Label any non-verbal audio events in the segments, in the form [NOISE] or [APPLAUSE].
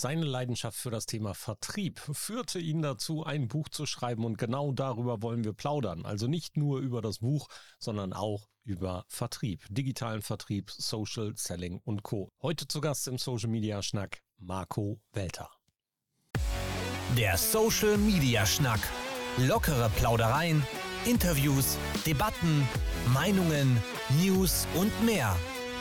Seine Leidenschaft für das Thema Vertrieb führte ihn dazu, ein Buch zu schreiben und genau darüber wollen wir plaudern. Also nicht nur über das Buch, sondern auch über Vertrieb, digitalen Vertrieb, Social Selling und Co. Heute zu Gast im Social Media Schnack Marco Welter. Der Social Media Schnack. Lockere Plaudereien, Interviews, Debatten, Meinungen, News und mehr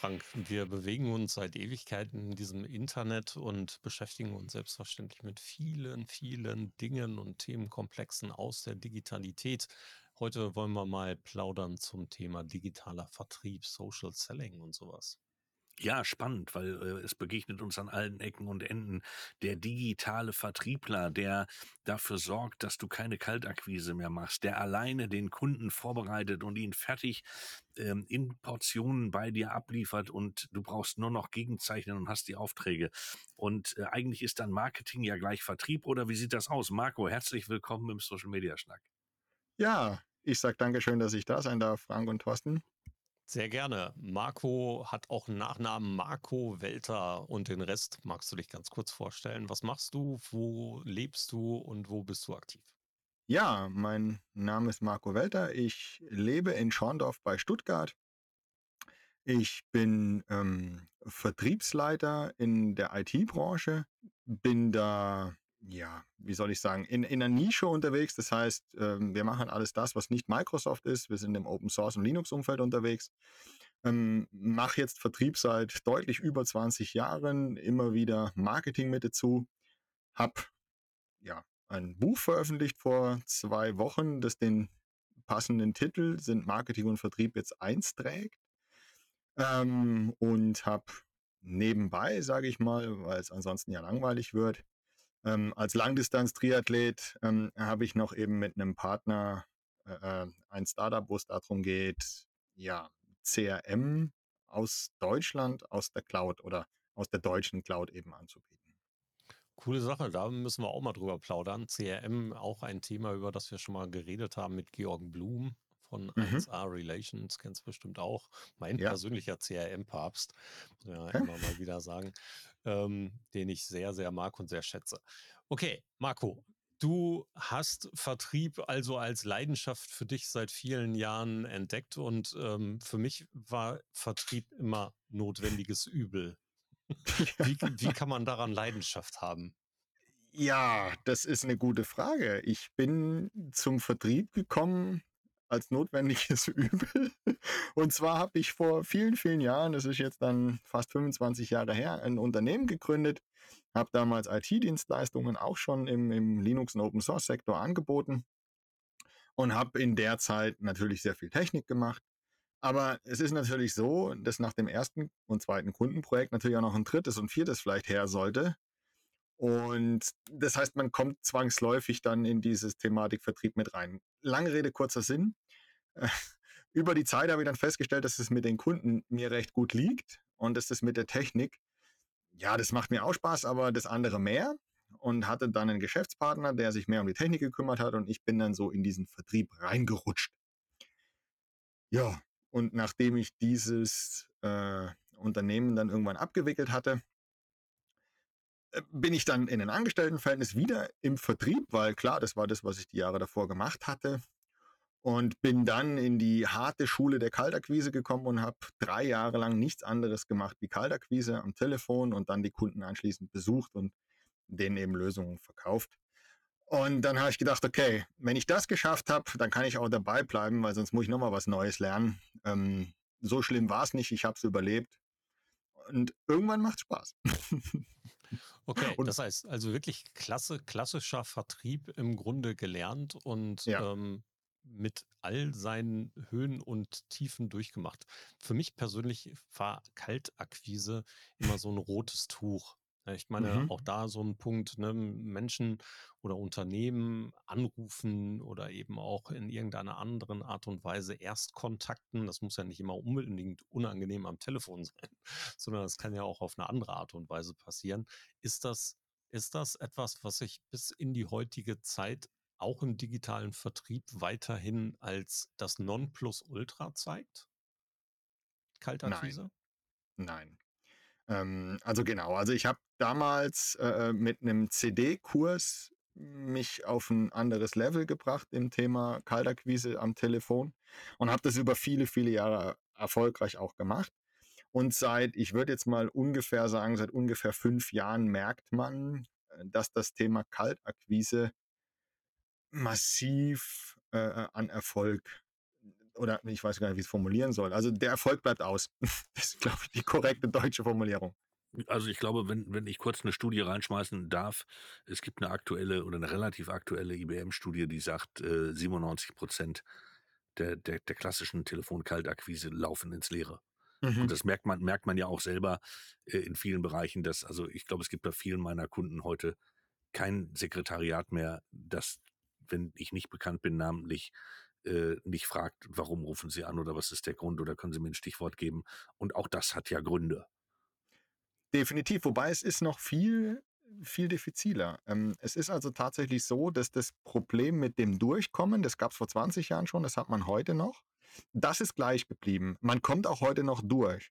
Frank, wir bewegen uns seit Ewigkeiten in diesem Internet und beschäftigen uns selbstverständlich mit vielen, vielen Dingen und Themenkomplexen aus der Digitalität. Heute wollen wir mal plaudern zum Thema digitaler Vertrieb, Social Selling und sowas. Ja, spannend, weil äh, es begegnet uns an allen Ecken und Enden der digitale Vertriebler, der dafür sorgt, dass du keine Kaltakquise mehr machst, der alleine den Kunden vorbereitet und ihn fertig ähm, in Portionen bei dir abliefert und du brauchst nur noch gegenzeichnen und hast die Aufträge. Und äh, eigentlich ist dann Marketing ja gleich Vertrieb oder wie sieht das aus? Marco, herzlich willkommen im Social Media Schnack. Ja, ich sage Dankeschön, dass ich da sein darf, Frank und Thorsten. Sehr gerne. Marco hat auch einen Nachnamen Marco Welter und den Rest magst du dich ganz kurz vorstellen. Was machst du, wo lebst du und wo bist du aktiv? Ja, mein Name ist Marco Welter. Ich lebe in Schorndorf bei Stuttgart. Ich bin ähm, Vertriebsleiter in der IT-Branche, bin da ja, wie soll ich sagen, in, in einer Nische unterwegs. Das heißt, ähm, wir machen alles das, was nicht Microsoft ist. Wir sind im Open Source und Linux-Umfeld unterwegs. Ähm, mache jetzt Vertrieb seit deutlich über 20 Jahren, immer wieder Marketing mit dazu. Hab ja ein Buch veröffentlicht vor zwei Wochen, das den passenden Titel sind Marketing und Vertrieb jetzt eins trägt. Ähm, und habe nebenbei, sage ich mal, weil es ansonsten ja langweilig wird, ähm, als Langdistanz-Triathlet ähm, habe ich noch eben mit einem Partner äh, äh ein Startup, wo es darum geht, ja, CRM aus Deutschland, aus der Cloud oder aus der deutschen Cloud eben anzubieten. Coole Sache, da müssen wir auch mal drüber plaudern. CRM, auch ein Thema, über das wir schon mal geredet haben mit Georg Blum von mhm. 1A Relations, kennst du bestimmt auch. Mein ja. persönlicher CRM-Papst, muss man ja [LAUGHS] immer mal wieder sagen ähm, den ich sehr, sehr mag und sehr schätze. Okay, Marco, du hast Vertrieb also als Leidenschaft für dich seit vielen Jahren entdeckt und ähm, für mich war Vertrieb immer notwendiges Übel. [LAUGHS] wie, wie kann man daran Leidenschaft haben? Ja, das ist eine gute Frage. Ich bin zum Vertrieb gekommen als notwendiges [LAUGHS] Übel. Und zwar habe ich vor vielen, vielen Jahren, das ist jetzt dann fast 25 Jahre her, ein Unternehmen gegründet, habe damals IT-Dienstleistungen auch schon im, im Linux- und Open-Source-Sektor angeboten und habe in der Zeit natürlich sehr viel Technik gemacht. Aber es ist natürlich so, dass nach dem ersten und zweiten Kundenprojekt natürlich auch noch ein drittes und viertes vielleicht her sollte. Und das heißt, man kommt zwangsläufig dann in dieses Thematik Vertrieb mit rein. Lange Rede, kurzer Sinn. [LAUGHS] Über die Zeit habe ich dann festgestellt, dass es mit den Kunden mir recht gut liegt und dass das mit der Technik, ja, das macht mir auch Spaß, aber das andere mehr. Und hatte dann einen Geschäftspartner, der sich mehr um die Technik gekümmert hat und ich bin dann so in diesen Vertrieb reingerutscht. Ja, und nachdem ich dieses äh, Unternehmen dann irgendwann abgewickelt hatte, bin ich dann in ein Angestelltenverhältnis wieder im Vertrieb, weil klar, das war das, was ich die Jahre davor gemacht hatte. Und bin dann in die harte Schule der Kaltakquise gekommen und habe drei Jahre lang nichts anderes gemacht wie Kaltakquise am Telefon und dann die Kunden anschließend besucht und denen eben Lösungen verkauft. Und dann habe ich gedacht, okay, wenn ich das geschafft habe, dann kann ich auch dabei bleiben, weil sonst muss ich nochmal was Neues lernen. Ähm, so schlimm war es nicht, ich habe es überlebt. Und irgendwann macht Spaß. [LAUGHS] Okay, und, das heißt also wirklich klasse, klassischer Vertrieb im Grunde gelernt und ja. ähm, mit all seinen Höhen und Tiefen durchgemacht. Für mich persönlich war Kaltakquise immer so ein rotes Tuch. Ich meine, mhm. auch da so ein Punkt, ne, Menschen oder Unternehmen anrufen oder eben auch in irgendeiner anderen Art und Weise erst kontakten. Das muss ja nicht immer unbedingt unangenehm am Telefon [LAUGHS] sein, sondern das kann ja auch auf eine andere Art und Weise passieren. Ist das, ist das etwas, was sich bis in die heutige Zeit auch im digitalen Vertrieb weiterhin als das Nonplusultra zeigt? Kaltakquise? Nein. Nein. Ähm, also genau, also ich habe damals äh, mit einem CD-Kurs mich auf ein anderes Level gebracht im Thema Kaltakquise am Telefon und habe das über viele, viele Jahre erfolgreich auch gemacht. Und seit, ich würde jetzt mal ungefähr sagen, seit ungefähr fünf Jahren merkt man, äh, dass das Thema Kaltakquise massiv äh, an Erfolg oder ich weiß gar nicht, wie ich es formulieren soll. Also der Erfolg bleibt aus. [LAUGHS] Das ist, glaube ich, die korrekte deutsche Formulierung. Also ich glaube, wenn, wenn ich kurz eine Studie reinschmeißen darf, es gibt eine aktuelle oder eine relativ aktuelle IBM-Studie, die sagt, äh, 97 Prozent der, der, der klassischen Telefonkaltakquise laufen ins Leere. Mhm. Und das merkt man, merkt man ja auch selber äh, in vielen Bereichen, dass, also ich glaube, es gibt bei vielen meiner Kunden heute kein Sekretariat mehr, das, wenn ich nicht bekannt bin, namentlich äh, nicht fragt, warum rufen Sie an oder was ist der Grund oder können Sie mir ein Stichwort geben. Und auch das hat ja Gründe. Definitiv, wobei es ist noch viel, viel diffiziler. Ähm, es ist also tatsächlich so, dass das Problem mit dem Durchkommen, das gab es vor 20 Jahren schon, das hat man heute noch, das ist gleich geblieben. Man kommt auch heute noch durch.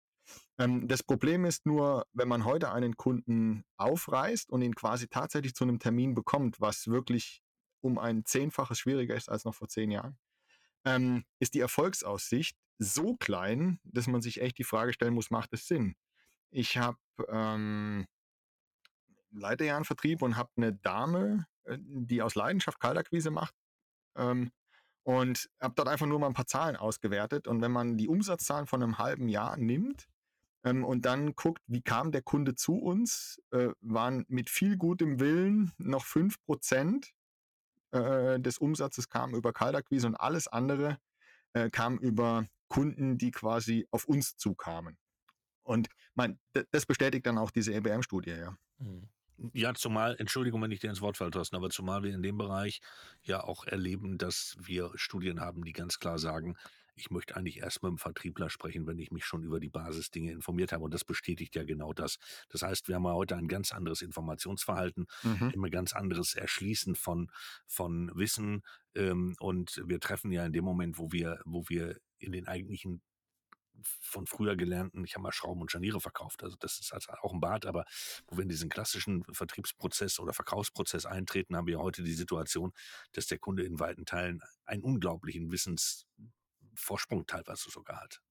Ähm, das Problem ist nur, wenn man heute einen Kunden aufreißt und ihn quasi tatsächlich zu einem Termin bekommt, was wirklich um ein Zehnfaches schwieriger ist als noch vor zehn Jahren, ähm, ist die Erfolgsaussicht so klein, dass man sich echt die Frage stellen muss, macht es Sinn? Ich habe ähm, leite ja Vertrieb und habe eine Dame, äh, die aus Leidenschaft Kaltakquise macht. Ähm, und habe dort einfach nur mal ein paar Zahlen ausgewertet. Und wenn man die Umsatzzahlen von einem halben Jahr nimmt ähm, und dann guckt, wie kam der Kunde zu uns, äh, waren mit viel gutem Willen noch 5% äh, des Umsatzes kam über Kaltakquise und alles andere äh, kam über Kunden, die quasi auf uns zukamen. Und mein, das bestätigt dann auch diese EBM-Studie, ja. Mhm. Ja, zumal, Entschuldigung, wenn ich dir ins Wort falle, Thorsten, aber zumal wir in dem Bereich ja auch erleben, dass wir Studien haben, die ganz klar sagen, ich möchte eigentlich erst mit dem Vertriebler sprechen, wenn ich mich schon über die Basisdinge informiert habe. Und das bestätigt ja genau das. Das heißt, wir haben ja heute ein ganz anderes Informationsverhalten, mhm. immer ganz anderes Erschließen von, von Wissen. Ähm, und wir treffen ja in dem Moment, wo wir, wo wir in den eigentlichen von früher gelernten, ich habe mal Schrauben und Scharniere verkauft, also das ist also auch ein Bad, aber wo wir in diesen klassischen Vertriebsprozess oder Verkaufsprozess eintreten, haben wir heute die Situation, dass der Kunde in weiten Teilen einen unglaublichen Wissensvorsprung teilweise sogar hat.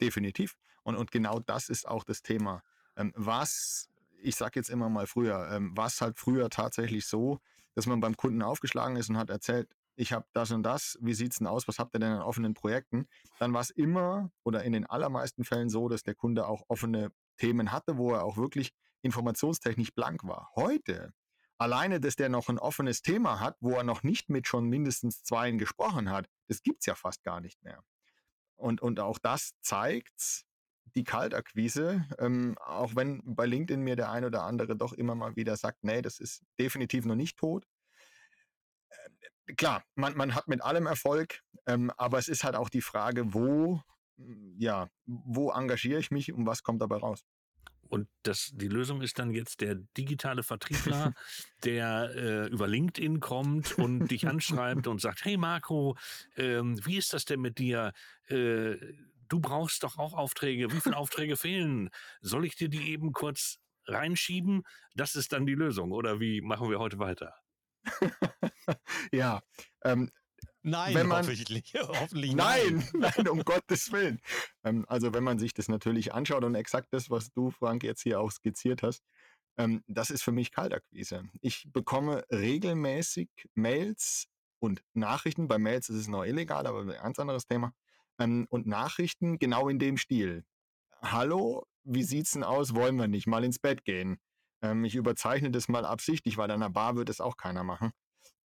Definitiv. Und, und genau das ist auch das Thema. Ähm, was, ich sage jetzt immer mal früher, ähm, was halt früher tatsächlich so, dass man beim Kunden aufgeschlagen ist und hat erzählt, ich habe das und das, wie sieht es denn aus, was habt ihr denn an offenen Projekten, dann war es immer oder in den allermeisten Fällen so, dass der Kunde auch offene Themen hatte, wo er auch wirklich informationstechnisch blank war. Heute, alleine, dass der noch ein offenes Thema hat, wo er noch nicht mit schon mindestens zweien gesprochen hat, das gibt es ja fast gar nicht mehr. Und, und auch das zeigt die Kaltakquise, ähm, auch wenn bei LinkedIn mir der ein oder andere doch immer mal wieder sagt, nee, das ist definitiv noch nicht tot klar, man, man hat mit allem Erfolg, ähm, aber es ist halt auch die Frage, wo, hm, ja, wo engagiere ich mich und was kommt dabei raus? Und das, die Lösung ist dann jetzt der digitale Vertriebler, [LAUGHS] der äh, über LinkedIn kommt und dich anschreibt und sagt, hey Marco, ähm, wie ist das denn mit dir? Äh, du brauchst doch auch Aufträge. Wie viele Aufträge fehlen? Soll ich dir die eben kurz reinschieben? Das ist dann die Lösung. Oder wie machen wir heute weiter? [LAUGHS] ja. Ähm, Nein, wenn man, hoffentlich, [LAUGHS] hoffentlich nein. [LAUGHS] Nein, um Gottes Willen. Ähm, also wenn man sich das natürlich anschaut und exakt das, was du, Frank, jetzt hier auch skizziert hast, ähm, das ist für mich Kaltakquise. Ich bekomme regelmäßig Mails und Nachrichten. Bei Mails ist es noch illegal, aber ein ganz anderes Thema. Ähm, und Nachrichten genau in dem Stil. Hallo, wie sieht's denn aus? Wollen wir nicht mal ins Bett gehen? Ähm, ich überzeichne das mal absichtlich, weil an der Bar wird es auch keiner machen.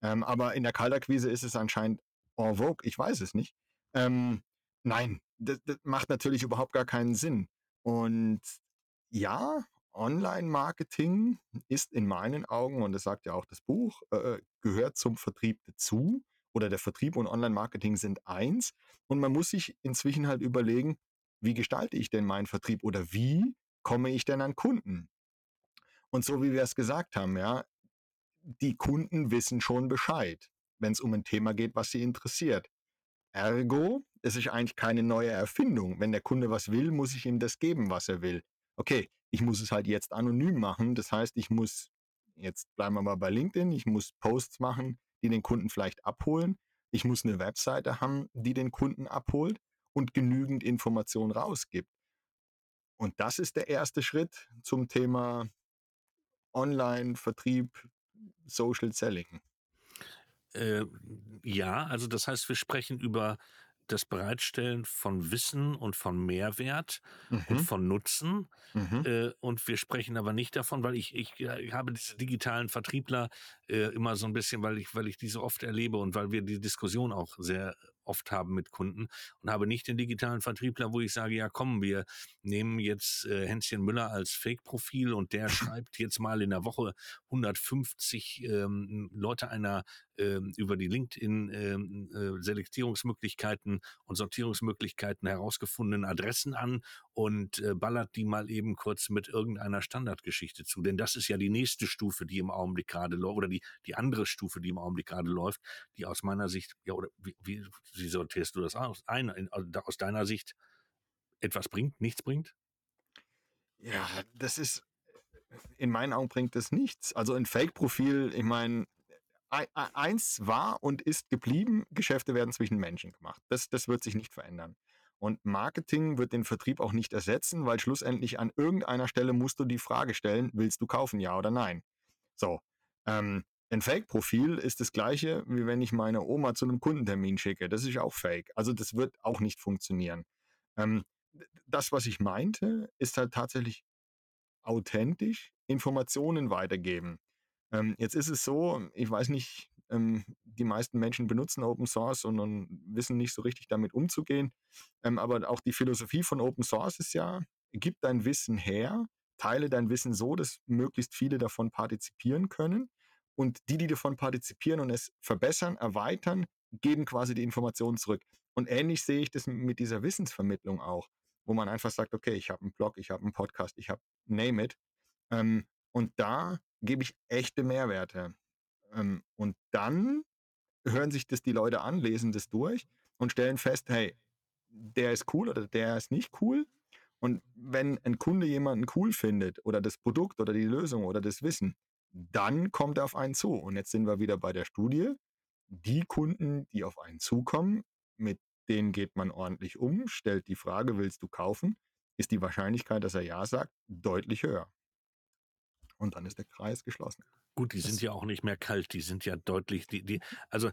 Ähm, aber in der Kaltakquise ist es anscheinend en vogue, ich weiß es nicht. Ähm, nein, das, das macht natürlich überhaupt gar keinen Sinn. Und ja, Online-Marketing ist in meinen Augen, und das sagt ja auch das Buch, äh, äh, gehört zum Vertrieb dazu. Oder der Vertrieb und Online-Marketing sind eins. Und man muss sich inzwischen halt überlegen, wie gestalte ich denn meinen Vertrieb oder wie komme ich denn an Kunden? Und so wie wir es gesagt haben, ja, die Kunden wissen schon Bescheid, wenn es um ein Thema geht, was sie interessiert. Ergo, es ist eigentlich keine neue Erfindung. Wenn der Kunde was will, muss ich ihm das geben, was er will. Okay, ich muss es halt jetzt anonym machen. Das heißt, ich muss, jetzt bleiben wir mal bei LinkedIn, ich muss Posts machen, die den Kunden vielleicht abholen. Ich muss eine Webseite haben, die den Kunden abholt und genügend Informationen rausgibt. Und das ist der erste Schritt zum Thema Online-Vertrieb, Social Selling. Äh, ja, also das heißt, wir sprechen über das Bereitstellen von Wissen und von Mehrwert mhm. und von Nutzen. Mhm. Äh, und wir sprechen aber nicht davon, weil ich, ich, ich habe diese digitalen Vertriebler äh, immer so ein bisschen, weil ich, weil ich diese oft erlebe und weil wir die Diskussion auch sehr oft haben mit Kunden und habe nicht den digitalen Vertriebler, wo ich sage, ja komm, wir nehmen jetzt äh, Hänschen Müller als Fake-Profil und der [LAUGHS] schreibt jetzt mal in der Woche 150 ähm, Leute einer über die LinkedIn ähm, äh, und Sortierungsmöglichkeiten herausgefundenen Adressen an und äh, ballert die mal eben kurz mit irgendeiner Standardgeschichte zu. Denn das ist ja die nächste Stufe, die im Augenblick gerade läuft, oder die, die andere Stufe, die im Augenblick gerade läuft, die aus meiner Sicht, ja, oder wie, wie, wie sortierst du das aus? Ein, in, aus deiner Sicht etwas bringt, nichts bringt? Ja, das ist, in meinen Augen bringt das nichts. Also ein Fake-Profil, ich meine, eins war und ist geblieben, Geschäfte werden zwischen Menschen gemacht. Das, das wird sich nicht verändern. Und Marketing wird den Vertrieb auch nicht ersetzen, weil schlussendlich an irgendeiner Stelle musst du die Frage stellen, willst du kaufen, ja oder nein? So. Ähm, ein Fake-Profil ist das gleiche, wie wenn ich meine Oma zu einem Kundentermin schicke. Das ist auch Fake. Also das wird auch nicht funktionieren. Ähm, das, was ich meinte, ist halt tatsächlich authentisch Informationen weitergeben. Ähm, jetzt ist es so, ich weiß nicht, ähm, die meisten Menschen benutzen Open Source und, und, wissen nicht so richtig damit umzugehen. Ähm, aber auch die Philosophie von Open Source ist ja, gib dein Wissen her, teile dein Wissen so, dass möglichst viele davon partizipieren können. Und die, die davon partizipieren und es verbessern, erweitern, geben quasi die Informationen zurück. Und ähnlich sehe ich das mit dieser Wissensvermittlung auch, wo man einfach sagt, okay, ich habe einen Blog, ich habe einen Podcast, ich habe Name it. Ähm, und da gebe ich echte Mehrwerte. Ähm, und dann hören sich das die Leute an, lesen das durch und stellen fest, hey, der ist cool oder der ist nicht cool. Und wenn ein Kunde jemanden cool findet oder das Produkt oder die Lösung oder das Wissen, dann kommt er auf einen zu. Und jetzt sind wir wieder bei der Studie. Die Kunden, die auf einen zukommen, mit denen geht man ordentlich um, stellt die Frage, willst du kaufen, ist die Wahrscheinlichkeit, dass er ja sagt, deutlich höher. Und dann ist der Kreis geschlossen. Gut, die das sind ja auch nicht mehr kalt, die sind ja deutlich, die, die, also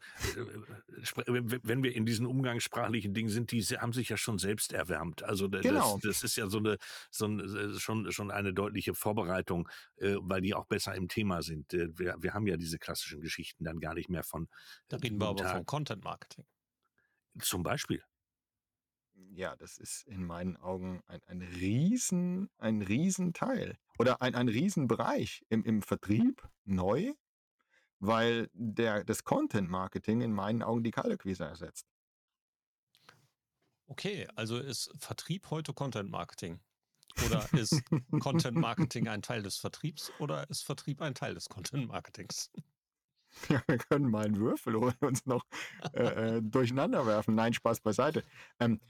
wenn wir in diesen umgangssprachlichen Dingen sind, die haben sich ja schon selbst erwärmt. Also das, genau. das ist ja so eine, so ein, äh, schon, schon eine deutliche Vorbereitung, äh, weil die auch besser im Thema sind. Äh, wir, wir haben ja diese klassischen Geschichten dann gar nicht mehr von. Da reden wir aber von Content Marketing. Zum Beispiel ja, das ist in meinen Augen ein, ein riesen, ein Riesenteil oder ein, ein Riesenbereich im, im Vertrieb neu, weil der, das Content Marketing in meinen Augen die Kaltakquise ersetzt. Okay, also ist Vertrieb heute Content Marketing? Oder ist Content Marketing ein Teil des Vertriebs oder ist Vertrieb ein Teil des Content Marketings? [LAUGHS] Ja, wir können mal einen Würfel und uns noch äh, äh, durcheinander werfen. Nein, Spaß beiseite. Ähm,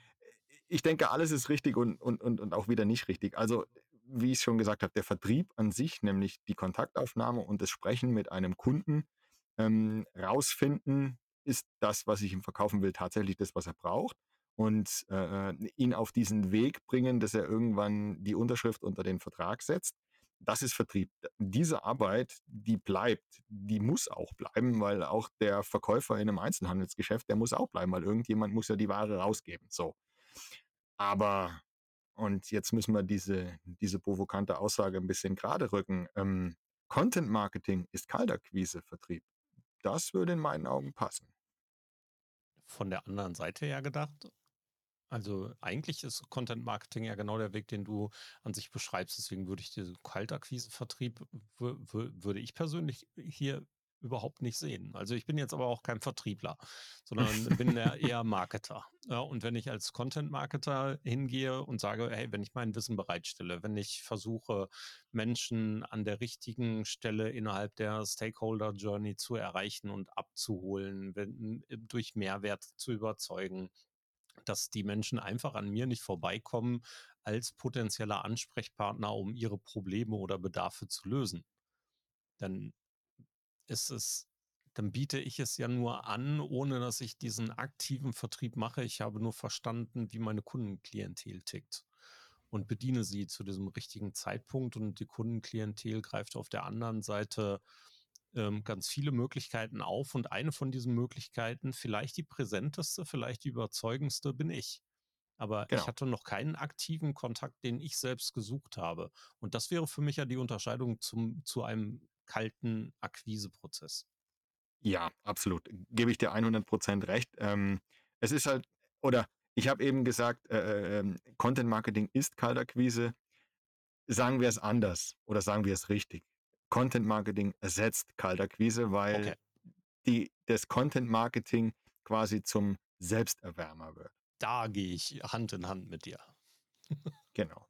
ich denke, alles ist richtig und, und, und, und auch wieder nicht richtig. Also, wie ich schon gesagt habe, der Vertrieb an sich, nämlich die Kontaktaufnahme und das Sprechen mit einem Kunden, ähm, rausfinden, ist das, was ich ihm verkaufen will, tatsächlich das, was er braucht und äh, äh, ihn auf diesen Weg bringen, dass er irgendwann die Unterschrift unter den Vertrag setzt. Das ist Vertrieb. Diese Arbeit, die bleibt, die muss auch bleiben, weil auch der Verkäufer in einem Einzelhandelsgeschäft, der muss auch bleiben, weil irgendjemand muss ja die Ware rausgeben. So. Aber, und jetzt müssen wir diese, diese provokante Aussage ein bisschen gerade rücken. Ähm, Content Marketing ist Kaltakquise-Vertrieb. Das würde in meinen Augen passen. Von der anderen Seite her gedacht, Also eigentlich ist Content Marketing ja genau der Weg, den du an sich beschreibst. Deswegen würde ich diesen Kaltakquise-Vertrieb, würde ich persönlich hier überhaupt nicht sehen. Also ich bin jetzt aber auch kein Vertriebler, sondern [LAUGHS] bin eher Marketer. Ja, und wenn ich als Content-Marketer hingehe und sage, hey, wenn ich mein Wissen bereitstelle, wenn ich versuche, Menschen an der richtigen Stelle innerhalb der Stakeholder-Journey zu erreichen und abzuholen, wenn, durch Mehrwert zu überzeugen, dass die Menschen einfach an mir nicht vorbeikommen als potenzieller Ansprechpartner, um ihre Probleme oder Bedarfe zu lösen. Dann ist es, dann biete ich es ja nur an, ohne dass ich diesen aktiven Vertrieb mache. Ich habe nur verstanden, wie meine Kundenklientel tickt und bediene sie zu diesem richtigen Zeitpunkt und die Kundenklientel greift auf der anderen Seite ähm, ganz viele Möglichkeiten auf und eine von diesen Möglichkeiten, vielleicht die präsenteste, vielleicht die überzeugendste, bin ich. Aber genau. ich hatte noch keinen aktiven Kontakt, den ich selbst gesucht habe. Und das wäre für mich ja die Unterscheidung zum, zu einem kalten Akquiseprozess. Ja, absolut. Gebe ich dir 100% recht. Ähm, es ist halt, oder ich habe eben gesagt, äh, äh, Content Marketing ist Kaltakquise. Sagen wir es anders oder sagen wir es richtig. Content Marketing ersetzt Kaltakquise, weil okay. die, das Content Marketing quasi zum Selbsterwärmer wird. Da gehe ich Hand in Hand mit dir. [LAUGHS] genau.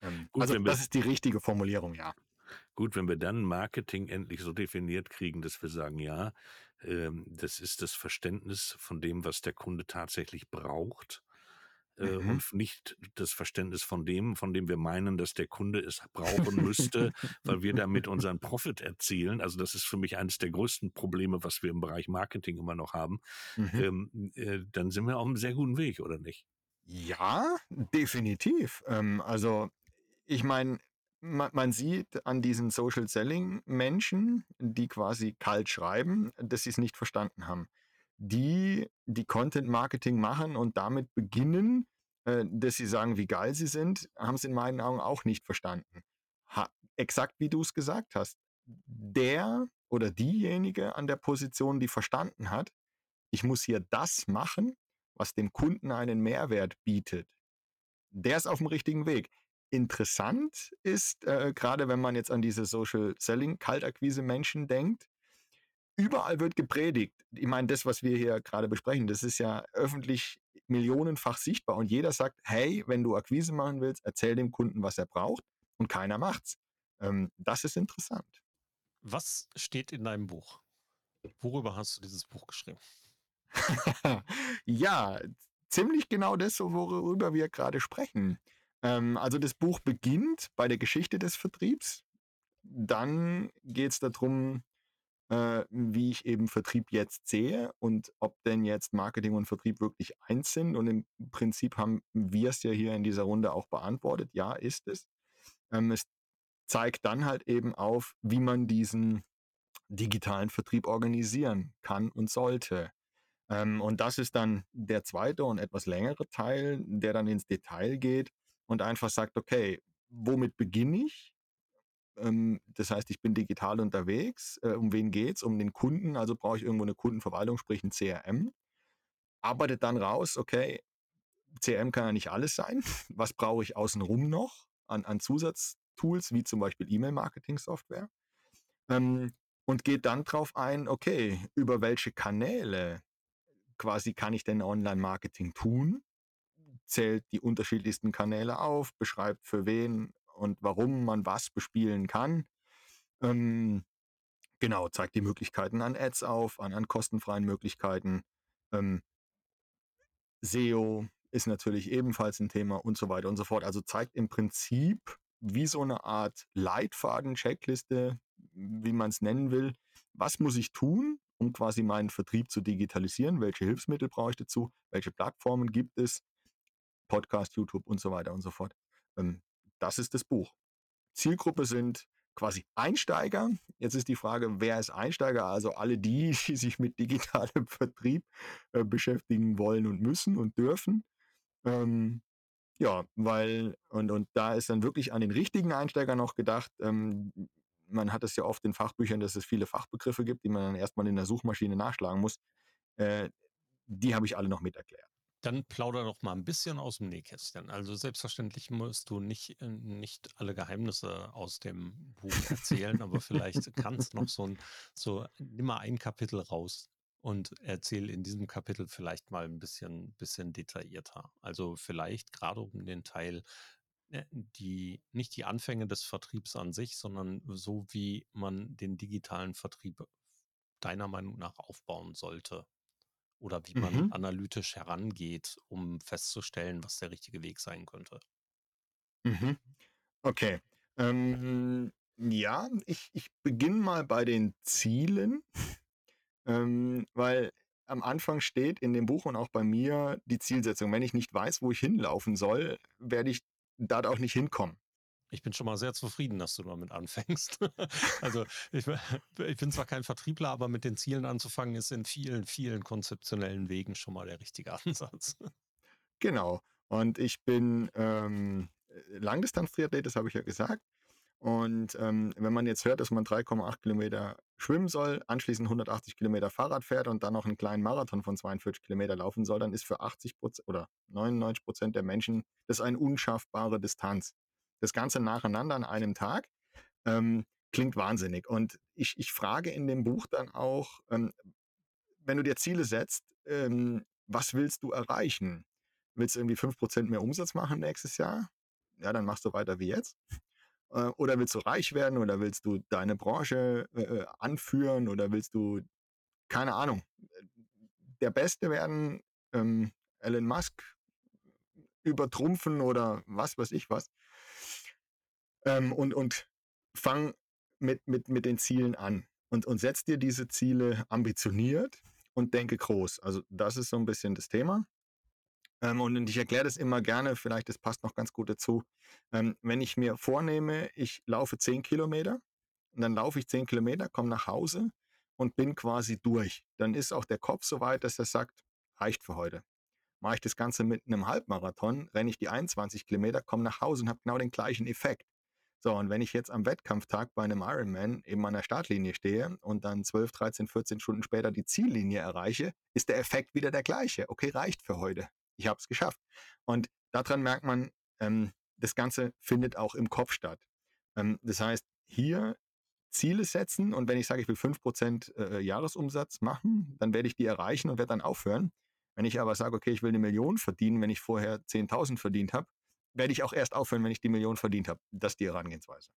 Ähm, Gut, also das ist die richtige Formulierung, ja. Gut, wenn wir dann Marketing endlich so definiert kriegen, dass wir sagen, ja, ähm, das ist das Verständnis von dem, was der Kunde tatsächlich braucht äh, mhm. und nicht das Verständnis von dem, von dem wir meinen, dass der Kunde es brauchen müsste, weil wir damit unseren Profit erzielen. Also das ist für mich eines der größten Probleme, was wir im Bereich Marketing immer noch haben. Mhm. Ähm, äh, dann sind wir auf einem sehr guten Weg, oder nicht? Ja, definitiv. Ähm, also ich meine, man, man, sieht an diesen Social Selling Menschen, die quasi kalt schreiben, dass sie es nicht verstanden haben die die Content Marketing machen und damit beginnen, äh, dass sie sagen, wie geil sie sind, haben sie in meinen Augen auch nicht verstanden. Ha, exakt wie du es gesagt hast. Der oder diejenige an der Position, die verstanden hat, ich muss hier das machen, was dem Kunden einen Mehrwert bietet. Der ist auf dem richtigen Weg. Interessant ist, äh, gerade wenn man jetzt an diese Social Selling, Kaltakquise Menschen denkt, überall wird gepredigt. Ich meine, das, was wir hier gerade besprechen, das ist ja öffentlich millionenfach sichtbar und jeder sagt, hey, wenn du Akquise machen willst, erzähl dem Kunden, was er braucht und keiner macht's. Ähm, das ist interessant. Was steht in deinem Buch? Worüber hast du dieses Buch geschrieben? [LAUGHS] ja, ziemlich genau das, worüber wir gerade sprechen. Ähm, also das Buch beginnt bei der Geschichte des Vertriebs. Dann geht es darum, äh, wie ich eben Vertrieb jetzt sehe und ob denn jetzt Marketing und Vertrieb wirklich eins sind. Und im Prinzip haben wir es ja hier in dieser Runde auch beantwortet. Ja, ist es. Ähm, es zeigt dann halt eben auf, wie man diesen digitalen Vertrieb organisieren kann und sollte. Ähm, und das ist dann der zweite und etwas längere Teil, der dann ins Detail geht und einfach sagt, okay, womit beginne ich? Ähm, das heißt, ich bin digital unterwegs. Äh, um wen geht es? Um den Kunden. Also brauche ich irgendwo eine Kundenverwaltung, sprich ein CRM. Arbeitet dann raus, okay, CRM kann ja nicht alles sein. [LAUGHS] Was brauche ich außenrum noch an, an Zusatztools, wie zum Beispiel E-Mail-Marketing-Software? Ähm, und geht dann drauf ein, okay, über welche Kanäle quasi kann ich denn Online-Marketing tun? Zählt die unterschiedlichsten Kanäle auf, beschreibt für wen und warum man was bespielen kann. Ähm, genau, zeigt die Möglichkeiten an Ads auf, an, an kostenfreien Möglichkeiten. Ähm, SEO ist natürlich ebenfalls ein Thema und so weiter und so fort. Also zeigt im Prinzip wie so eine Art Leitfaden, Checkliste, wie man es nennen will. Was muss ich tun, um quasi meinen Vertrieb zu digitalisieren? Welche Hilfsmittel brauche ich dazu? Welche Plattformen gibt es? Podcast, YouTube und so weiter und so fort. Ähm, das ist das Buch. Zielgruppe sind quasi Einsteiger. Jetzt ist die Frage, wer ist Einsteiger? Also alle die, [LAUGHS] die sich mit digitalem Vertrieb äh, beschäftigen wollen und müssen und dürfen. Ähm, ja, weil, und, und da ist dann wirklich an den richtigen Einsteiger noch gedacht. Ähm, man hat es ja oft in Fachbüchern, dass es viele Fachbegriffe gibt, die man dann erstmal in der Suchmaschine nachschlagen muss. Äh, die habe ich alle noch mit erklärt. Dann plauder doch mal ein bisschen aus dem Nähkästchen. Also selbstverständlich musst du nicht, äh, nicht alle Geheimnisse aus dem Buch erzählen, aber vielleicht kannst noch so ein, so, nimm mal ein Kapitel raus und erzähl in diesem Kapitel vielleicht mal ein bisschen, bisschen detaillierter. Also vielleicht gerade um den Teil, äh, die, nicht die Anfänge des Vertriebs an sich, sondern so wie man den digitalen Vertrieb deiner Meinung nach aufbauen sollte oder wie man mhm. analytisch herangeht, um festzustellen, was der richtige Weg sein könnte. Mhm. Okay. Ähm, ja, ich, ich beginne mal bei den Zielen, ähm, weil am Anfang steht in dem Buch und auch bei mir die Zielsetzung. Wenn ich nicht weiß, wo ich hinlaufen soll, werde ich da auch nicht hinkommen. Ich bin schon mal sehr zufrieden, dass du damit anfängst. [LAUGHS] also ich, [LAUGHS] ich, bin zwar kein Vertriebler, aber mit den Zielen anzufangen ist in vielen, vielen konzeptionellen Wegen schon mal der richtige [LAUGHS] Ansatz. Genau. Und ich bin ähm, Langdistanz-Triathlet, das habe ich ja gesagt. Und ähm, wenn man jetzt hört, dass man 3,8 Kilometer schwimmen soll, anschließend 180 Kilometer Fahrrad fährt und dann noch einen kleinen Marathon von 42 Kilometer laufen soll, dann ist für 80 Prozent oder 99 Prozent der Menschen das eine unschaffbare Distanz. Das Ganze nacheinander an einem Tag ähm, klingt wahnsinnig. Und ich, ich frage in dem Buch dann auch, ähm, wenn du dir Ziele setzt, ähm, was willst du erreichen? Willst du irgendwie 5% mehr Umsatz machen nächstes Jahr? Ja, dann machst du weiter wie jetzt. Äh, oder willst du reich werden oder willst du deine Branche äh, äh, anführen oder willst du, keine Ahnung, der Beste werden, ähm, Elon Musk übertrumpfen oder was weiß ich was. Ähm, und, und fang mit, mit, mit den Zielen an und, und setz dir diese Ziele ambitioniert und denke groß. Also das ist so ein bisschen das Thema. Ähm, und ich erkläre das immer gerne, vielleicht das passt noch ganz gut dazu. Ähm, wenn ich mir vornehme, ich laufe 10 Kilometer und dann laufe ich 10 Kilometer, komme nach Hause und bin quasi durch, dann ist auch der Kopf so weit, dass er sagt, reicht für heute. Mache ich das Ganze mit einem Halbmarathon, renne ich die 21 Kilometer, komme nach Hause und habe genau den gleichen Effekt. So, und wenn ich jetzt am Wettkampftag bei einem Ironman eben an der Startlinie stehe und dann 12, 13, 14 Stunden später die Ziellinie erreiche, ist der Effekt wieder der gleiche. Okay, reicht für heute. Ich habe es geschafft. Und daran merkt man, ähm, das Ganze findet auch im Kopf statt. Ähm, das heißt, hier Ziele setzen und wenn ich sage, ich will 5% äh, Jahresumsatz machen, dann werde ich die erreichen und werde dann aufhören. Wenn ich aber sage, okay, ich will eine Million verdienen, wenn ich vorher 10.000 verdient habe, werde ich auch erst aufhören, wenn ich die Million verdient habe. Das ist die Herangehensweise.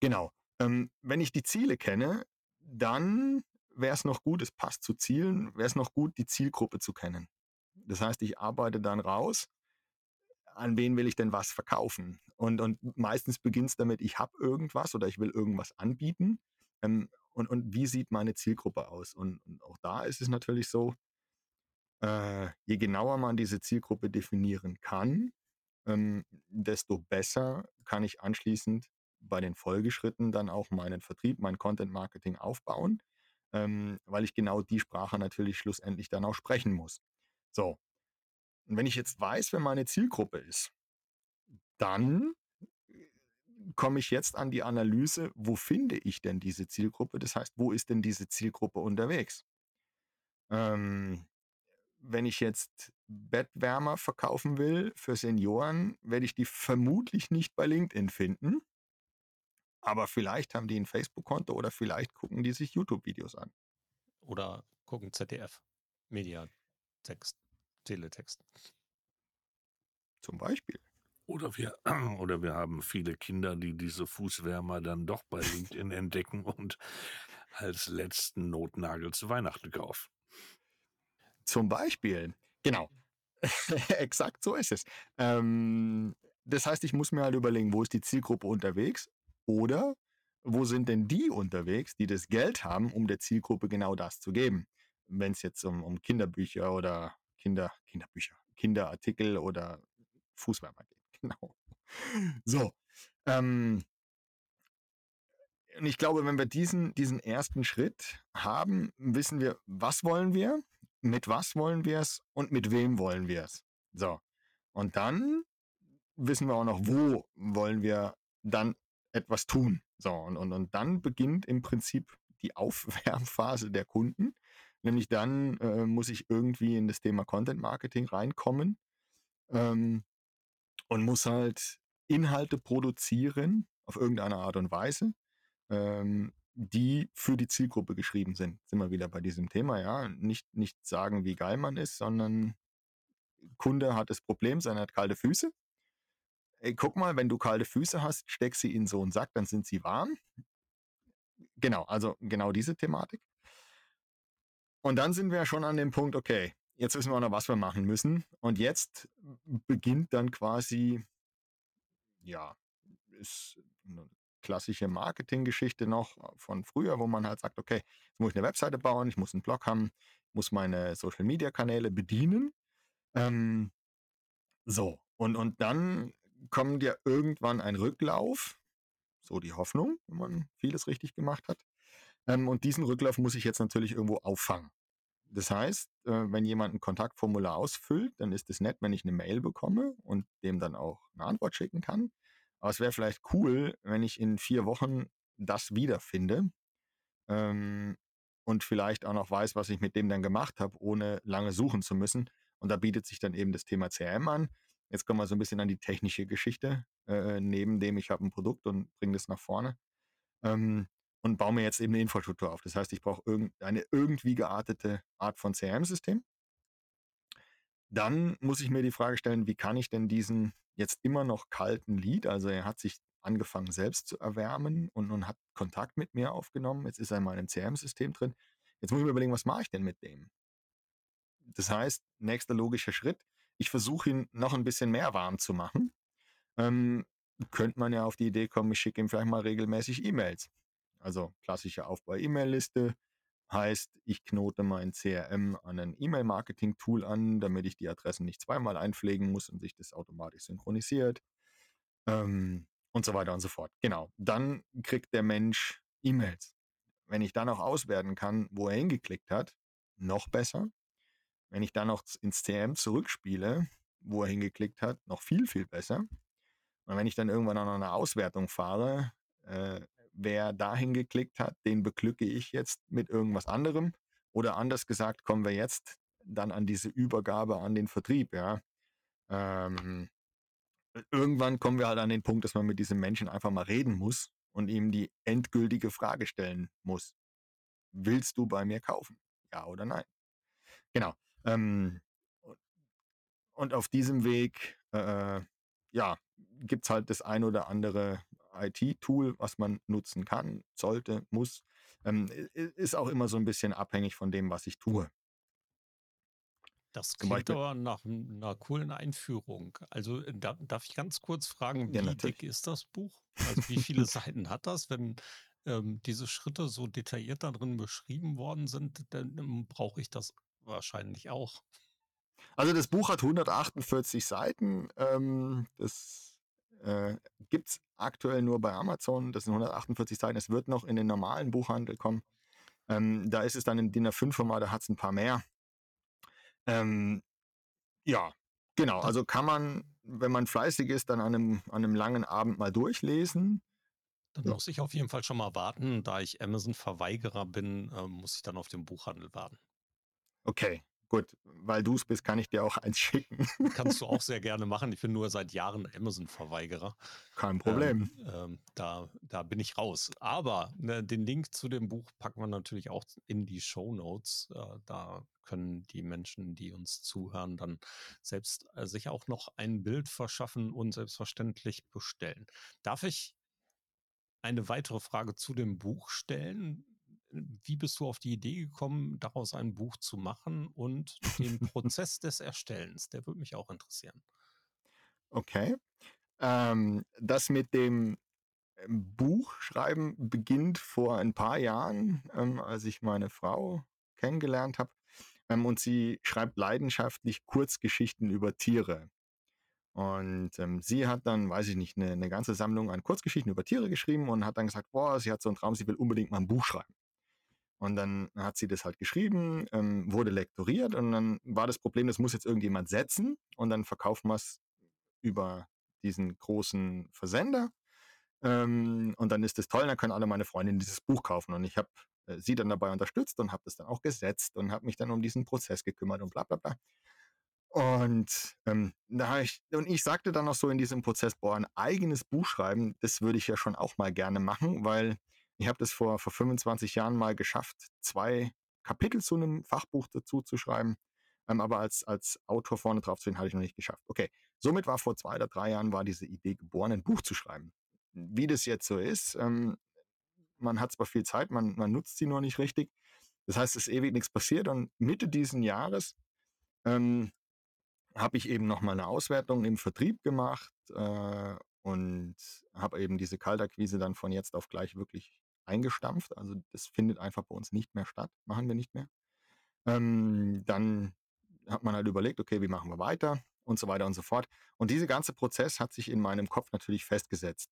Genau. Ähm, wenn ich die Ziele kenne, dann wäre es noch gut, es passt zu Zielen, wäre es noch gut, die Zielgruppe zu kennen. Das heißt, ich arbeite dann raus, an wen will ich denn was verkaufen? Und, und meistens beginnt es damit, ich habe irgendwas oder ich will irgendwas anbieten. Ähm, und, und wie sieht meine Zielgruppe aus? Und, und auch da ist es natürlich so, äh, je genauer man diese Zielgruppe definieren kann, ähm, desto besser kann ich anschließend bei den Folgeschritten dann auch meinen Vertrieb, mein Content Marketing aufbauen, ähm, weil ich genau die Sprache natürlich schlussendlich dann auch sprechen muss. So. Und wenn ich jetzt weiß, wer meine Zielgruppe ist, dann komme ich jetzt an die Analyse, wo finde ich denn diese Zielgruppe? Das heißt, wo ist denn diese Zielgruppe unterwegs? Ähm, wenn ich jetzt Bettwärmer verkaufen will für Senioren, werde ich die vermutlich nicht bei LinkedIn finden. Aber vielleicht haben die ein Facebook-Konto oder vielleicht gucken die sich YouTube-Videos an. Oder gucken ZDF, Mediatext, Teletext. Zum Beispiel. Oder wir, [CLEARS THROAT] oder wir haben viele Kinder, die diese Fußwärmer dann doch bei LinkedIn [LAUGHS] entdecken und als letzten Notnagel zu Weihnachten kaufen. Zum Beispiel. Genau. [LAUGHS] Exakt so ist es. Ähm, das heißt, ich muss mir halt überlegen, wo ist die Zielgruppe unterwegs oder wo sind denn die unterwegs, die das Geld haben, um der Zielgruppe genau das zu geben. Wenn es jetzt um, um Kinderbücher oder Kinder, Kinderbücher, Kinderartikel oder Fußwärmer geht. [LAUGHS] Genau. So. Ähm, und ich glaube, wenn wir diesen, diesen ersten Schritt haben, wissen wir, was wollen wir, mit was wollen wir es und mit wem wollen wir es. So. Und dann wissen wir auch noch, wo wollen wir dann etwas tun. So, und, und, und dann beginnt im Prinzip die Aufwärmphase der Kunden. Nämlich dann äh, muss ich irgendwie in das Thema Content Marketing reinkommen ähm, und muss halt Inhalte produzieren auf irgendeine Art und Weise, ähm, die für die Zielgruppe geschrieben sind. Sind wir wieder bei diesem Thema, ja. Nicht, nicht sagen, wie geil man ist, sondern Kunde hat das Problem, er hat kalte Füße. Ey, guck mal, wenn du kalte Füße hast, steck sie in so einen Sack, dann sind sie warm. Genau, also genau diese Thematik. Und dann sind wir ja schon an dem Punkt, okay, jetzt wissen wir noch, was wir machen müssen. Und jetzt beginnt dann quasi, ja, ist klassische Marketinggeschichte noch von früher, wo man halt sagt, okay, jetzt muss ich eine Webseite bauen, ich muss einen Blog haben, muss meine Social-Media-Kanäle bedienen. Ähm, so, und, und dann kommt ja irgendwann ein Rücklauf, so die Hoffnung, wenn man vieles richtig gemacht hat. Ähm, und diesen Rücklauf muss ich jetzt natürlich irgendwo auffangen. Das heißt, äh, wenn jemand ein Kontaktformular ausfüllt, dann ist es nett, wenn ich eine Mail bekomme und dem dann auch eine Antwort schicken kann. Aber es wäre vielleicht cool, wenn ich in vier Wochen das wiederfinde ähm, und vielleicht auch noch weiß, was ich mit dem dann gemacht habe, ohne lange suchen zu müssen. Und da bietet sich dann eben das Thema CRM an. Jetzt kommen wir so ein bisschen an die technische Geschichte, äh, neben dem ich habe ein Produkt und bringe das nach vorne. Ähm, und baue mir jetzt eben eine Infrastruktur auf. Das heißt, ich brauche eine irgendwie geartete Art von CRM-System. Dann muss ich mir die Frage stellen, wie kann ich denn diesen jetzt immer noch kalten Lead, also er hat sich angefangen selbst zu erwärmen und, und hat Kontakt mit mir aufgenommen, jetzt ist er in meinem CRM-System drin, jetzt muss ich mir überlegen, was mache ich denn mit dem? Das heißt, nächster logischer Schritt, ich versuche ihn noch ein bisschen mehr warm zu machen. Ähm, könnte man ja auf die Idee kommen, ich schicke ihm vielleicht mal regelmäßig E-Mails. Also klassische Aufbau-E-Mail-Liste heißt, ich knote mein CRM an ein E-Mail-Marketing-Tool an, damit ich die Adressen nicht zweimal einpflegen muss und sich das automatisch synchronisiert ähm, und so weiter und so fort. Genau. Dann kriegt der Mensch E-Mails. Wenn ich dann auch auswerten kann, wo er hingeklickt hat, noch besser. Wenn ich dann noch ins CRM zurückspiele, wo er hingeklickt hat, noch viel, viel besser. Und wenn ich dann irgendwann auch noch eine Auswertung fahre, äh, wer dahin geklickt hat, den beglücke ich jetzt mit irgendwas anderem. Oder anders gesagt, kommen wir jetzt dann an diese Übergabe an den Vertrieb, ja. Ähm, irgendwann kommen wir halt an den Punkt, dass man mit diesem Menschen einfach mal reden muss und ihm die endgültige Frage stellen muss. Willst du bei mir kaufen? Ja oder nein? Genau. Ähm, und auf diesem Weg, äh, ja, gibt es halt das ein oder andere IT-Tool, was man nutzen kann, sollte, muss. Ähm, ist auch immer so ein bisschen abhängig von dem, was ich tue. Das klingt aber nach einer coolen Einführung. Also äh, da, darf ich ganz kurz fragen, wie ja, dick ist das Buch? Also wie viele [LAUGHS] Seiten hat das? Wenn ähm, diese Schritte so detailliert darin beschrieben worden sind, dann ähm, brauche ich das wahrscheinlich auch. Also das Buch hat 148 Seiten. Ähm, das äh, Gibt es aktuell nur bei Amazon, das sind 148 Seiten. Es wird noch in den normalen Buchhandel kommen. Ähm, da ist es dann in DIN A5-Format, da hat es ein paar mehr. Ähm, ja, genau. Also kann man, wenn man fleißig ist, dann an einem, an einem langen Abend mal durchlesen. Dann ja. muss ich auf jeden Fall schon mal warten. Da ich Amazon-Verweigerer bin, äh, muss ich dann auf den Buchhandel warten. Okay, Gut, weil du es bist, kann ich dir auch eins schicken. Kannst du [LAUGHS] auch sehr gerne machen. Ich bin nur seit Jahren Amazon-Verweigerer. Kein Problem. Ähm, ähm, da, da bin ich raus. Aber ne, den Link zu dem Buch packen wir natürlich auch in die Show Notes. Äh, da können die Menschen, die uns zuhören, dann selbst äh, sich auch noch ein Bild verschaffen und selbstverständlich bestellen. Darf ich eine weitere Frage zu dem Buch stellen? Wie bist du auf die Idee gekommen, daraus ein Buch zu machen und den [LAUGHS] Prozess des Erstellens? Der würde mich auch interessieren. Okay. Ähm, das mit dem ähm, Buchschreiben beginnt vor ein paar Jahren, ähm, als ich meine Frau kennengelernt habe. Ähm, und sie schreibt leidenschaftlich Kurzgeschichten über Tiere. Und ähm, sie hat dann, weiß ich nicht, eine, eine ganze Sammlung an Kurzgeschichten über Tiere geschrieben und hat dann gesagt, boah, sie hat so einen Traum, sie will unbedingt mal ein Buch schreiben. Und dann hat sie das halt geschrieben, ähm, wurde lektoriert und dann war das Problem, das muss jetzt irgendjemand setzen und dann verkaufen wir es über diesen großen Versender. Ähm, und dann ist das toll, dann können alle meine Freundinnen dieses Buch kaufen. Und ich habe äh, sie dann dabei unterstützt und habe das dann auch gesetzt und habe mich dann um diesen Prozess gekümmert und bla bla bla. Und, ähm, da ich, und ich sagte dann noch so in diesem Prozess, boah, ein eigenes Buch schreiben, das würde ich ja schon auch mal gerne machen, weil ich habe das vor, vor 25 Jahren mal geschafft, zwei Kapitel zu einem Fachbuch dazu zu schreiben. Ähm, aber als, als Autor vorne drauf zu stehen, hatte ich noch nicht geschafft. Okay, somit war vor zwei oder drei Jahren war diese Idee geboren, ein Buch zu schreiben. Wie das jetzt so ist, ähm, man hat zwar viel Zeit, man, man nutzt sie nur nicht richtig. Das heißt, es ist ewig nichts passiert und Mitte diesen Jahres ähm, habe ich eben nochmal eine Auswertung im Vertrieb gemacht äh, und habe eben diese Kaltakquise dann von jetzt auf gleich wirklich eingestampft. Also das findet einfach bei uns nicht mehr statt, machen wir nicht mehr. Ähm, dann hat man halt überlegt, okay, wie machen wir weiter und so weiter und so fort. Und dieser ganze Prozess hat sich in meinem Kopf natürlich festgesetzt.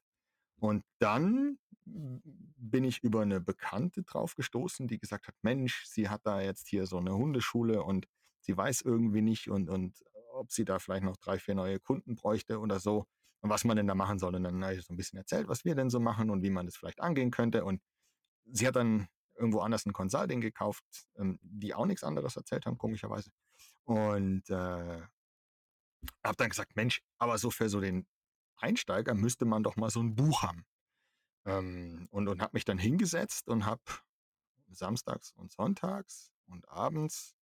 Und dann bin ich über eine Bekannte drauf gestoßen, die gesagt hat, Mensch, sie hat da jetzt hier so eine Hundeschule und sie weiß irgendwie nicht und, und ob sie da vielleicht noch drei, vier neue Kunden bräuchte oder so was man denn da machen soll. Und dann habe ich so ein bisschen erzählt, was wir denn so machen und wie man das vielleicht angehen könnte. Und sie hat dann irgendwo anders ein Consulting gekauft, ähm, die auch nichts anderes erzählt haben, komischerweise. Und äh, habe dann gesagt, Mensch, aber so für so den Einsteiger müsste man doch mal so ein Buch haben. Ähm, und und habe mich dann hingesetzt und habe samstags und sonntags und abends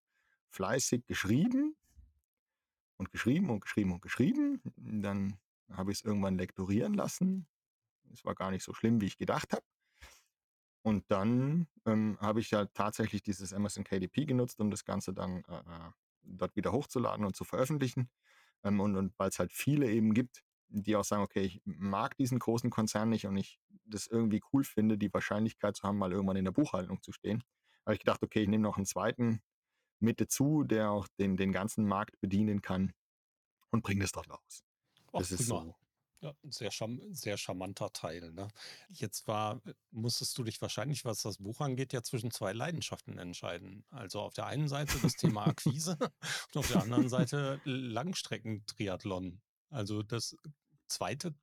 fleißig geschrieben und geschrieben und geschrieben und geschrieben. Dann habe ich es irgendwann lektorieren lassen. Es war gar nicht so schlimm, wie ich gedacht habe. Und dann ähm, habe ich ja tatsächlich dieses Amazon KDP genutzt, um das Ganze dann äh, äh, dort wieder hochzuladen und zu veröffentlichen. Ähm, und und weil es halt viele eben gibt, die auch sagen, okay, ich mag diesen großen Konzern nicht und ich das irgendwie cool finde, die Wahrscheinlichkeit zu haben, mal irgendwann in der Buchhaltung zu stehen, habe ich gedacht, okay, ich nehme noch einen zweiten mit dazu, der auch den, den ganzen Markt bedienen kann und bringe das dort raus. Das ist so. Ja, sehr, charm sehr charmanter Teil. Ne? Jetzt war, musstest du dich wahrscheinlich, was das Buch angeht, ja zwischen zwei Leidenschaften entscheiden. Also auf der einen Seite das Thema Akquise und auf der anderen Seite Langstreckentriathlon. Also das zweite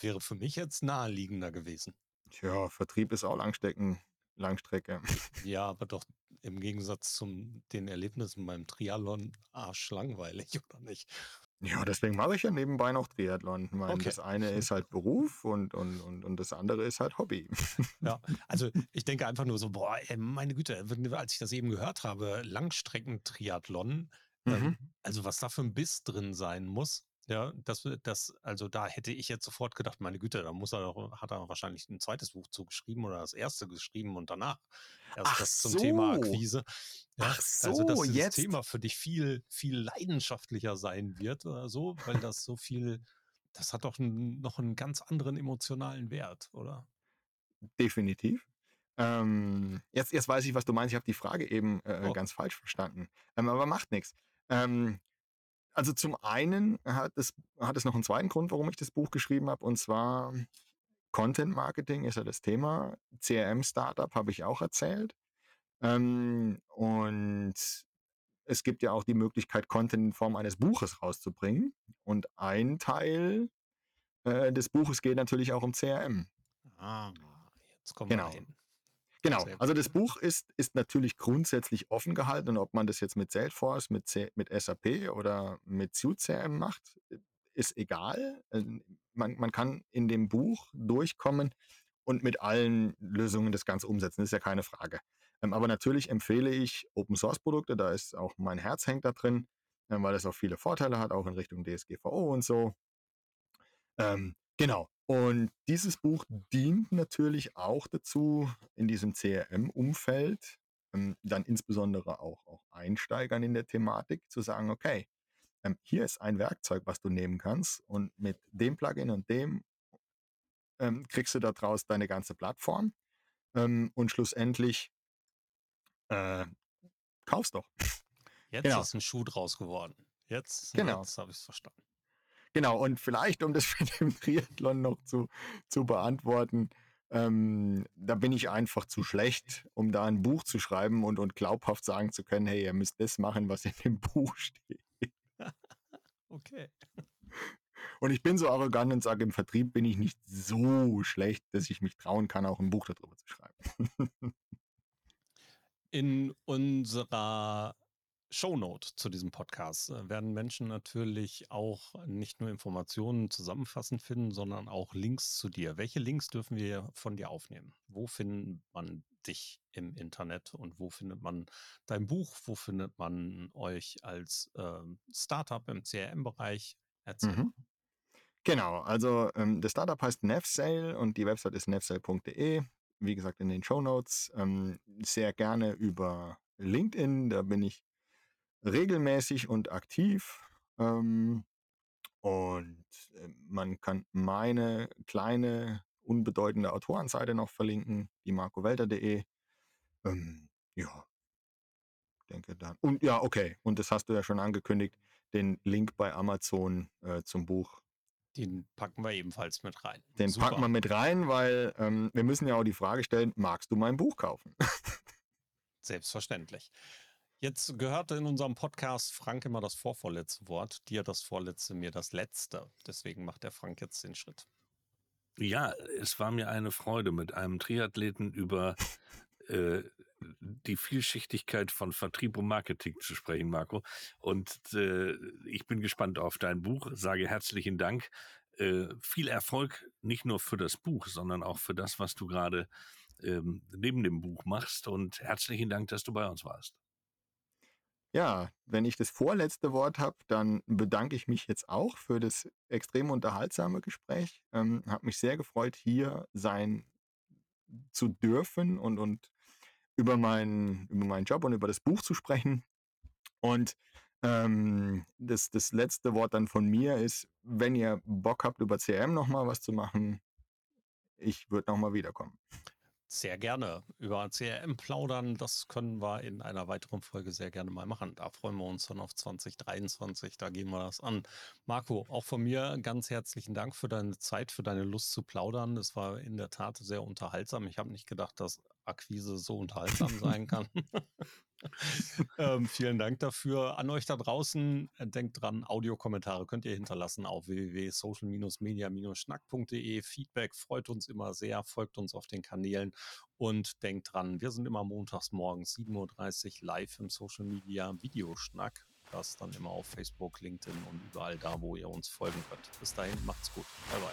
wäre für mich jetzt naheliegender gewesen. Tja, Vertrieb ist auch Langstrecken, Langstrecke. Ja, aber doch im Gegensatz zu den Erlebnissen beim Triathlon arschlangweilig, [LAUGHS] oder nicht? Ja, deswegen mache ich ja nebenbei noch Triathlon. Ich meine, okay. das eine ist halt Beruf und, und, und, und das andere ist halt Hobby. Ja, [LAUGHS] also ich denke einfach nur so, boah, ey, meine Güte, als ich das eben gehört habe, Langstreckentriathlon, ähm, mhm. also was da für ein Biss drin sein muss, ja, das, das, also da hätte ich jetzt sofort gedacht, meine Güte, da muss er doch, hat er wahrscheinlich ein zweites Buch zugeschrieben oder das erste geschrieben und danach erst Ach das zum so. Thema Akquise. Ja, Ach so, also dass dieses jetzt. Thema für dich viel, viel leidenschaftlicher sein wird oder so, weil das so viel, das hat doch ein, noch einen ganz anderen emotionalen Wert, oder? Definitiv. Ähm, jetzt, jetzt weiß ich, was du meinst. Ich habe die Frage eben äh, oh. ganz falsch verstanden. Ähm, aber macht nichts. Ähm, also zum einen hat es, hat es noch einen zweiten Grund, warum ich das Buch geschrieben habe, und zwar Content Marketing ist ja das Thema. CRM Startup habe ich auch erzählt. Ähm, und es gibt ja auch die Möglichkeit, Content in Form eines Buches rauszubringen. Und ein Teil äh, des Buches geht natürlich auch um CRM. Ah, jetzt kommen genau. wir hin. Genau, also das Buch ist, ist natürlich grundsätzlich offen gehalten und ob man das jetzt mit Salesforce, mit, C, mit SAP oder mit SuiteCRM macht, ist egal. Ähm, man, man kann in dem Buch durchkommen und mit allen Lösungen das Ganze umsetzen, das ist ja keine Frage. Ähm, aber natürlich empfehle ich Open Source Produkte, da ist auch mein Herz hängt da drin, ähm, weil es auch viele Vorteile hat, auch in Richtung DSGVO und so. Ähm, genau. Und dieses Buch dient natürlich auch dazu, in diesem CRM-Umfeld, ähm, dann insbesondere auch, auch Einsteigern in der Thematik, zu sagen, okay, ähm, hier ist ein Werkzeug, was du nehmen kannst und mit dem Plugin und dem ähm, kriegst du daraus deine ganze Plattform ähm, und schlussendlich äh, kaufst doch. Jetzt genau. ist ein Schuh draus geworden. Jetzt, genau. jetzt habe ich es verstanden. Genau, und vielleicht, um das [LAUGHS] mit dem Triathlon noch zu, zu beantworten, ähm, da bin ich einfach zu schlecht, um da ein Buch zu schreiben und, und glaubhaft sagen zu können, hey, ihr müsst das machen, was in dem [LAUGHS] Buch steht. [LAUGHS] okay. Und ich bin so arrogant und sage, im Vertrieb bin ich nicht so schlecht, dass ich mich trauen kann, auch ein Buch darüber zu schreiben. In unserer Shownote zu diesem Podcast äh, werden Menschen natürlich auch nicht nur Informationen zusammenfassend finden, sondern auch Links zu dir. Welche Links dürfen wir von dir aufnehmen? Wo findet man dich im Internet und wo findet man dein Buch? Wo findet man euch als äh, Startup im CRM-Bereich? Erzähl. Mhm. Genau, also ähm, das Startup heißt Nefsale und die Website ist nefsale.de. Wie gesagt, in den Show Notes. Ähm, sehr gerne über LinkedIn, da bin ich regelmäßig und aktiv. Ähm, und äh, man kann meine kleine, unbedeutende Autorenseite noch verlinken, die markowelter.de. Ähm, ja, denke dann. Und ja, okay, und das hast du ja schon angekündigt, den Link bei Amazon äh, zum Buch. Den packen wir ebenfalls mit rein. Den Super. packen wir mit rein, weil ähm, wir müssen ja auch die Frage stellen, magst du mein Buch kaufen? [LAUGHS] Selbstverständlich. Jetzt gehört in unserem Podcast Frank immer das vorvorletzte Wort, dir das vorletzte, mir das letzte. Deswegen macht der Frank jetzt den Schritt. Ja, es war mir eine Freude, mit einem Triathleten über äh, die Vielschichtigkeit von Vertrieb und Marketing zu sprechen, Marco. Und äh, ich bin gespannt auf dein Buch. Sage herzlichen Dank. Äh, viel Erfolg nicht nur für das Buch, sondern auch für das, was du gerade ähm, neben dem Buch machst. Und herzlichen Dank, dass du bei uns warst. Ja, wenn ich das vorletzte Wort habe, dann bedanke ich mich jetzt auch für das extrem unterhaltsame Gespräch. Ähm, habe mich sehr gefreut, hier sein zu dürfen und, und über, meinen, über meinen Job und über das Buch zu sprechen. Und ähm, das, das letzte Wort dann von mir ist, wenn ihr Bock habt, über CRM nochmal was zu machen, ich würde nochmal wiederkommen. Sehr gerne. Über CRM plaudern, das können wir in einer weiteren Folge sehr gerne mal machen. Da freuen wir uns dann auf 2023, da gehen wir das an. Marco, auch von mir ganz herzlichen Dank für deine Zeit, für deine Lust zu plaudern. Es war in der Tat sehr unterhaltsam. Ich habe nicht gedacht, dass Akquise so unterhaltsam sein kann. [LAUGHS] ähm, vielen Dank dafür. An euch da draußen, äh, denkt dran, Audiokommentare könnt ihr hinterlassen auf www.social-media-schnack.de. Feedback freut uns immer sehr, folgt uns auf den Kanälen und denkt dran, wir sind immer montags morgens 7.30 Uhr live im Social Media Videoschnack. Das dann immer auf Facebook, LinkedIn und überall da, wo ihr uns folgen könnt. Bis dahin, macht's gut. Bye bye.